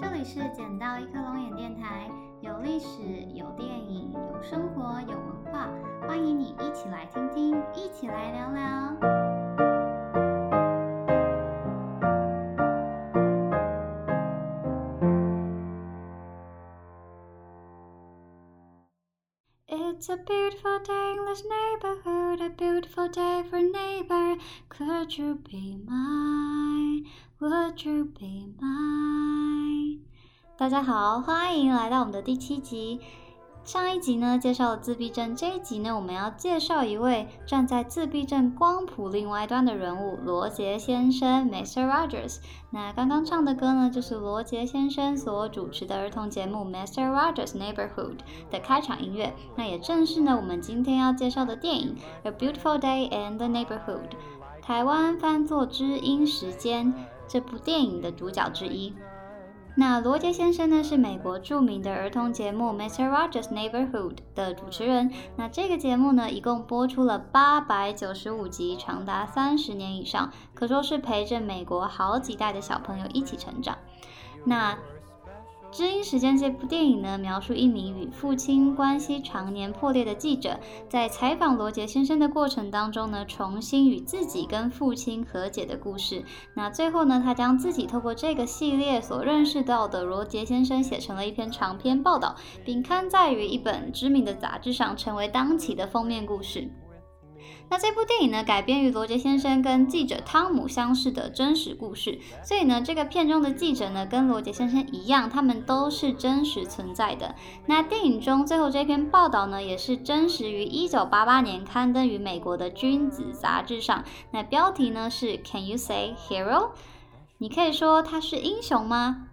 这里是捡到一颗龙眼电台，有历史，有电影，有生活，有文化，欢迎你一起来听听，一起来聊聊。It's a beautiful day in this neighborhood, a beautiful day for neighbor. Could you be mine? Would you be mine? 大家好，欢迎来到我们的第七集。上一集呢介绍了自闭症，这一集呢我们要介绍一位站在自闭症光谱另外一端的人物——罗杰先生 （Mr. Rogers）。那刚刚唱的歌呢，就是罗杰先生所主持的儿童节目《Mr. Rogers Neighborhood》的开场音乐。那也正是呢我们今天要介绍的电影《A Beautiful Day in the Neighborhood》，台湾翻作《知音时间》这部电影的主角之一。那罗杰先生呢，是美国著名的儿童节目《Mr. Rogers Neighborhood》的主持人。那这个节目呢，一共播出了八百九十五集，长达三十年以上，可说是陪着美国好几代的小朋友一起成长。那《知音时间》这部电影呢，描述一名与父亲关系常年破裂的记者，在采访罗杰先生的过程当中呢，重新与自己跟父亲和解的故事。那最后呢，他将自己透过这个系列所认识到的罗杰先生写成了一篇长篇报道，并刊载于一本知名的杂志上，成为当期的封面故事。那这部电影呢，改编于罗杰先生跟记者汤姆相识的真实故事，所以呢，这个片中的记者呢，跟罗杰先生一样，他们都是真实存在的。那电影中最后这篇报道呢，也是真实于一九八八年刊登于美国的《君子》杂志上。那标题呢是 “Can you say hero？” 你可以说他是英雄吗？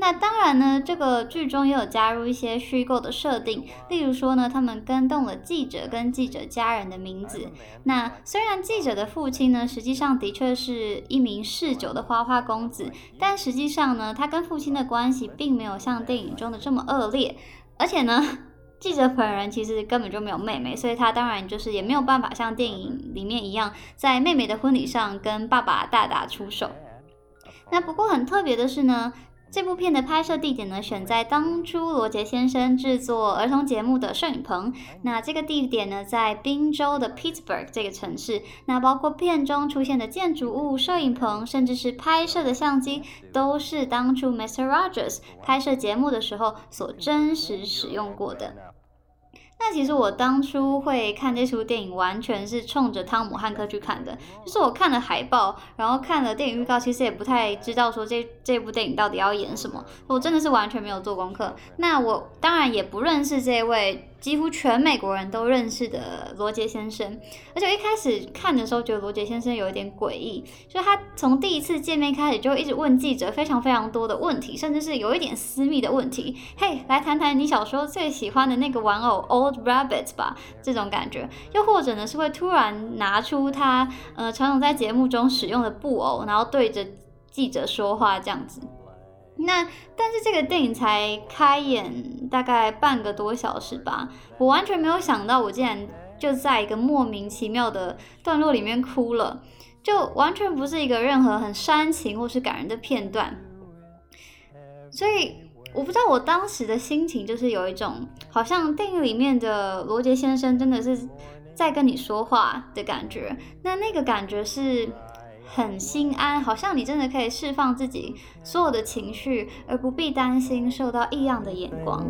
那当然呢，这个剧中也有加入一些虚构的设定，例如说呢，他们跟动了记者跟记者家人的名字。那虽然记者的父亲呢，实际上的确是一名嗜酒的花花公子，但实际上呢，他跟父亲的关系并没有像电影中的这么恶劣。而且呢，记者本人其实根本就没有妹妹，所以他当然就是也没有办法像电影里面一样，在妹妹的婚礼上跟爸爸大打出手。那不过很特别的是呢。这部片的拍摄地点呢，选在当初罗杰先生制作儿童节目的摄影棚。那这个地点呢，在宾州的 Pittsburgh 这个城市。那包括片中出现的建筑物、摄影棚，甚至是拍摄的相机，都是当初 Mr. Rogers 拍摄节目的时候所真实使用过的。那其实我当初会看这出电影，完全是冲着汤姆汉克去看的。就是我看了海报，然后看了电影预告，其实也不太知道说这这部电影到底要演什么。我真的是完全没有做功课。那我当然也不认识这位。几乎全美国人都认识的罗杰先生，而且一开始看的时候觉得罗杰先生有一点诡异，就他从第一次见面开始就一直问记者非常非常多的问题，甚至是有一点私密的问题。嘿，来谈谈你小时候最喜欢的那个玩偶 Old Rabbit 吧，这种感觉。又或者呢，是会突然拿出他呃常常在节目中使用的布偶，然后对着记者说话这样子。那但是这个电影才开演大概半个多小时吧，我完全没有想到，我竟然就在一个莫名其妙的段落里面哭了，就完全不是一个任何很煽情或是感人的片段，所以我不知道我当时的心情就是有一种好像电影里面的罗杰先生真的是在跟你说话的感觉，那那个感觉是。很心安，好像你真的可以释放自己所有的情绪，而不必担心受到异样的眼光。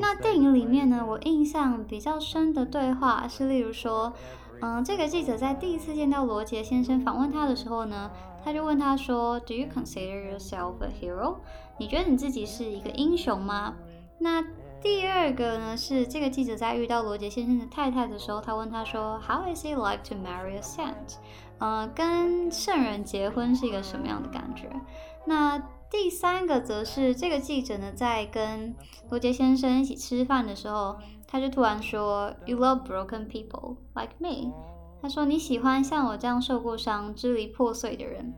那电影里面呢，我印象比较深的对话是，例如说，嗯，这个记者在第一次见到罗杰先生访问他的时候呢，他就问他说：“Do you consider yourself a hero？你觉得你自己是一个英雄吗？”那第二个呢是这个记者在遇到罗杰先生的太太的时候，他问他说：“How is it like to marry a saint？” 呃，跟圣人结婚是一个什么样的感觉？那第三个则是这个记者呢在跟罗杰先生一起吃饭的时候，他就突然说：“You love broken people like me。”他说：“你喜欢像我这样受过伤、支离破碎的人。”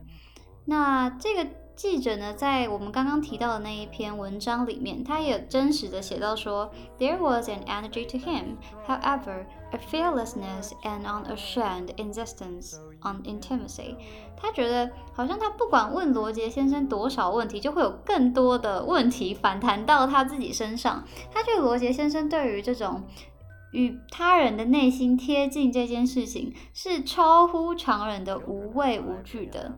那这个记者呢，在我们刚刚提到的那一篇文章里面，他也真实的写到说，There was an energy to him, however, a fearlessness and unashamed insistence on intimacy。他觉得好像他不管问罗杰先生多少问题，就会有更多的问题反弹到他自己身上。他觉得罗杰先生对于这种与他人的内心贴近这件事情，是超乎常人的无畏无惧的。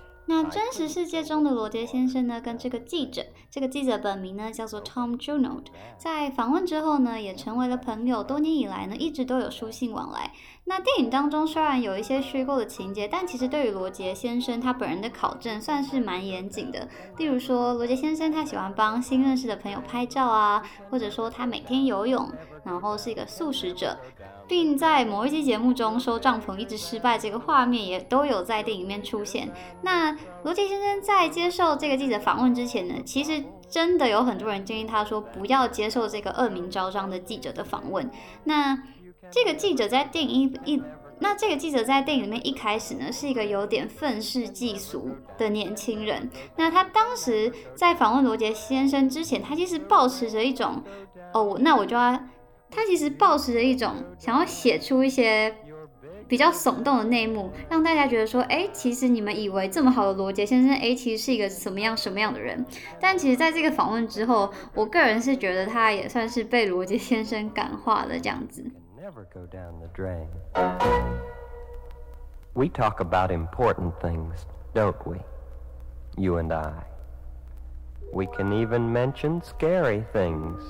那真实世界中的罗杰先生呢，跟这个记者，这个记者本名呢叫做 Tom Junod，在访问之后呢，也成为了朋友。多年以来呢，一直都有书信往来。那电影当中虽然有一些虚构的情节，但其实对于罗杰先生他本人的考证算是蛮严谨的。例如说，罗杰先生他喜欢帮新认识的朋友拍照啊，或者说他每天游泳，然后是一个素食者。并在某一期节目中收帐篷一直失败，这个画面也都有在电影里面出现。那罗杰先生在接受这个记者访问之前呢，其实真的有很多人建议他说不要接受这个恶名昭彰的记者的访问。那这个记者在电影一，那这个记者在电影里面一开始呢是一个有点愤世嫉俗的年轻人。那他当时在访问罗杰先生之前，他其实保持着一种哦，那我就要。他其实抱持着一种想要写出一些比较耸动的内幕，让大家觉得说，哎，其实你们以为这么好的罗杰先生，哎，其实是一个什么样什么样的人？但其实，在这个访问之后，我个人是觉得他也算是被罗杰先生感化了这样子。Never go down the drain. We talk about important things, don't we? You and I. We can even mention scary things,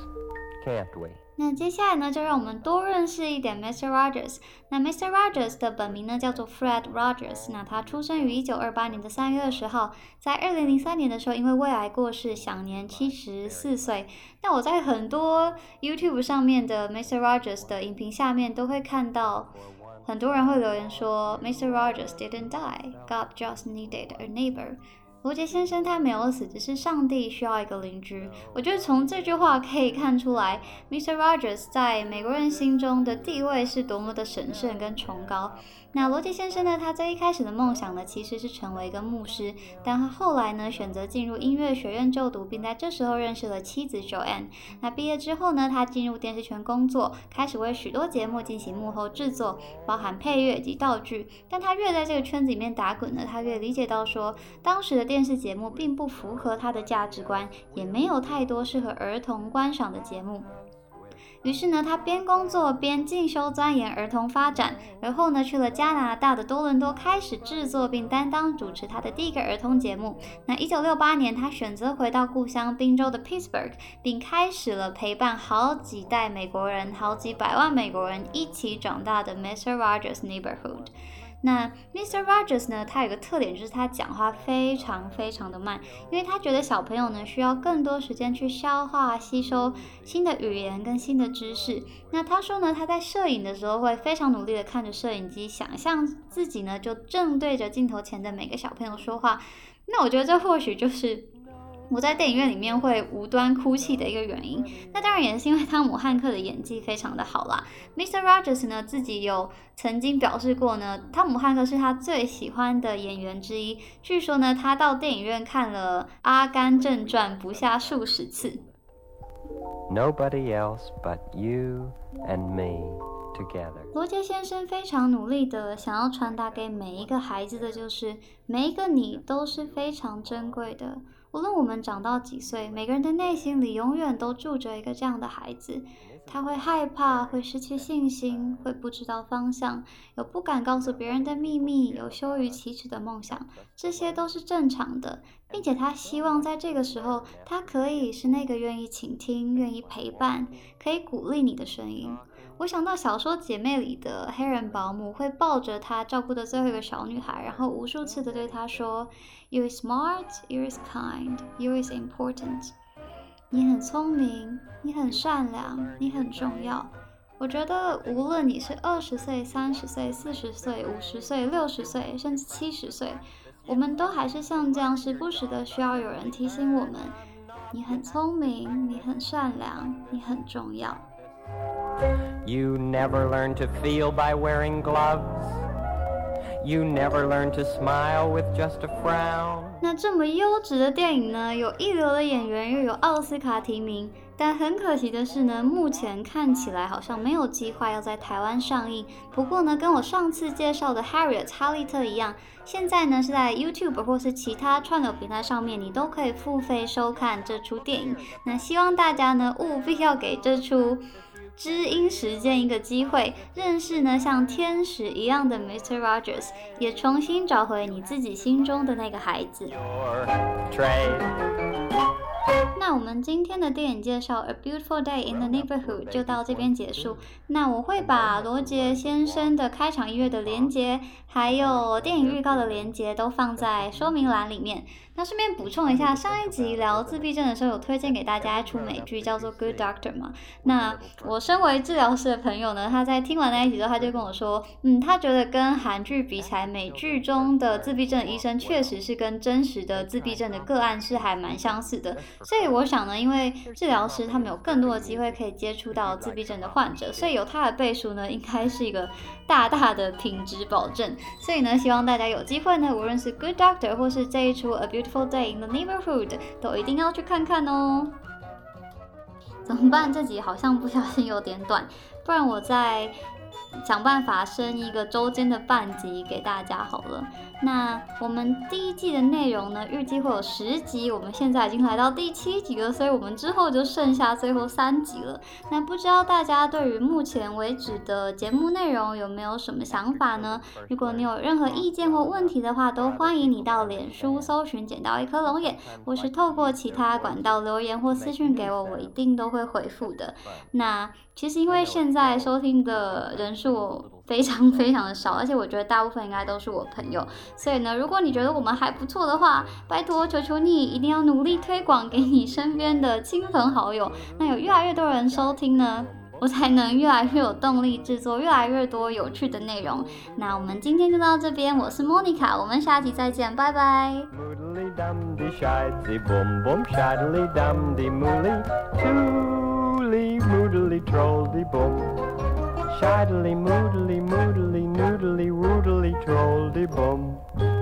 can't we? 那接下来呢，就让我们多认识一点 Mr. Rogers。那 Mr. Rogers 的本名呢叫做 Fred Rogers。那他出生于一九二八年的三月二十号，在二零零三年的时候因为胃癌过世，享年七十四岁。那我在很多 YouTube 上面的 Mr. Rogers 的影评下面都会看到，很多人会留言说 Mr. Rogers didn't die, God just needed a neighbor。罗杰先生他没有死，只是上帝需要一个邻居。我觉得从这句话可以看出来，Mr. Rogers 在美国人心中的地位是多么的神圣跟崇高。那罗杰先生呢？他在一开始的梦想呢，其实是成为一个牧师，但他后来呢，选择进入音乐学院就读，并在这时候认识了妻子 Joanne。那毕业之后呢，他进入电视圈工作，开始为许多节目进行幕后制作，包含配乐及道具。但他越在这个圈子里面打滚呢，他越理解到说，当时的电视节目并不符合他的价值观，也没有太多适合儿童观赏的节目。于是呢，他边工作边进修钻研儿童发展，而后呢，去了加拿大的多伦多，开始制作并担当主持他的第一个儿童节目。那一九六八年，他选择回到故乡宾州的 Pittsburgh，并开始了陪伴好几代美国人、好几百万美国人一起长大的 Mr. Rogers Neighborhood。那 Mr. Rogers 呢？他有个特点，就是他讲话非常非常的慢，因为他觉得小朋友呢需要更多时间去消化、吸收新的语言跟新的知识。那他说呢，他在摄影的时候会非常努力的看着摄影机，想象自己呢就正对着镜头前的每个小朋友说话。那我觉得这或许就是。我在电影院里面会无端哭泣的一个原因，那当然也是因为汤姆汉克的演技非常的好啦。Mr. Rogers 呢自己有曾经表示过呢，汤姆汉克是他最喜欢的演员之一。据说呢，他到电影院看了《阿甘正传》不下数十次。Nobody else but you and me 罗杰先生非常努力的想要传达给每一个孩子的就是，每一个你都是非常珍贵的。无论我们长到几岁，每个人的内心里永远都住着一个这样的孩子。他会害怕，会失去信心，会不知道方向，有不敢告诉别人的秘密，有羞于启齿的梦想，这些都是正常的，并且他希望在这个时候，他可以是那个愿意倾听、愿意陪伴、可以鼓励你的声音。我想到小说《姐妹》里的黑人保姆会抱着她照顾的最后一个小女孩，然后无数次的对她说：“You're smart, you're kind, you're important。”你很聪明，你很善良，你很重要。我觉得无论你是二十岁、三十岁、四十岁、五十岁、六十岁，甚至七十岁，我们都还是像这样，时不时的需要有人提醒我们：你很聪明，你很善良，你很重要。You never learn to feel by wearing gloves. You never learn to smile with just a frown. 那这么优质的电影呢，有一流的演员，又有奥斯卡提名，但很可惜的是呢，目前看起来好像没有计划要在台湾上映。不过呢，跟我上次介绍的《Harriet》哈利特一样，现在呢是在 YouTube 或是其他串流平台上面，你都可以付费收看这出电影。那希望大家呢务必要给这出。知音时间一个机会，认识呢像天使一样的 Mr. Rogers，也重新找回你自己心中的那个孩子。那我们今天的电影介绍《A Beautiful Day in the Neighborhood》就到这边结束。那我会把罗杰先生的开场音乐的连接，还有电影预告的连接都放在说明栏里面。那顺便补充一下，上一集聊自闭症的时候，有推荐给大家一出美剧叫做《Good Doctor》嘛？那我身为治疗师的朋友呢，他在听完那一集之后，他就跟我说，嗯，他觉得跟韩剧比起来，美剧中的自闭症医生确实是跟真实的自闭症的个案是还蛮相似的。所以我想呢，因为治疗师他们有更多的机会可以接触到自闭症的患者，所以有他的背书呢，应该是一个大大的品质保证。所以呢，希望大家有机会呢，无论是《Good Doctor》或是这一出《A Beautiful》。Beautiful Day in the Neighborhood 都一定要去看看哦。怎么办？这集好像不小心有点短，不然我再。想办法升一个周间的半集给大家好了。那我们第一季的内容呢，预计会有十集，我们现在已经来到第七集了，所以我们之后就剩下最后三集了。那不知道大家对于目前为止的节目内容有没有什么想法呢？如果你有任何意见或问题的话，都欢迎你到脸书搜寻“捡到一颗龙眼”，或是透过其他管道留言或私讯给我，我一定都会回复的。那其实因为现在收听的人数非常非常的少，而且我觉得大部分应该都是我朋友，所以呢，如果你觉得我们还不错的话，拜托求求你一定要努力推广给你身边的亲朋好友，那有越来越多人收听呢，我才能越来越有动力制作越来越多有趣的内容。那我们今天就到这边，我是莫妮卡，我们下期再见，拜拜。shidily, moodily, moodily, noodily, rudely, trolly, bum.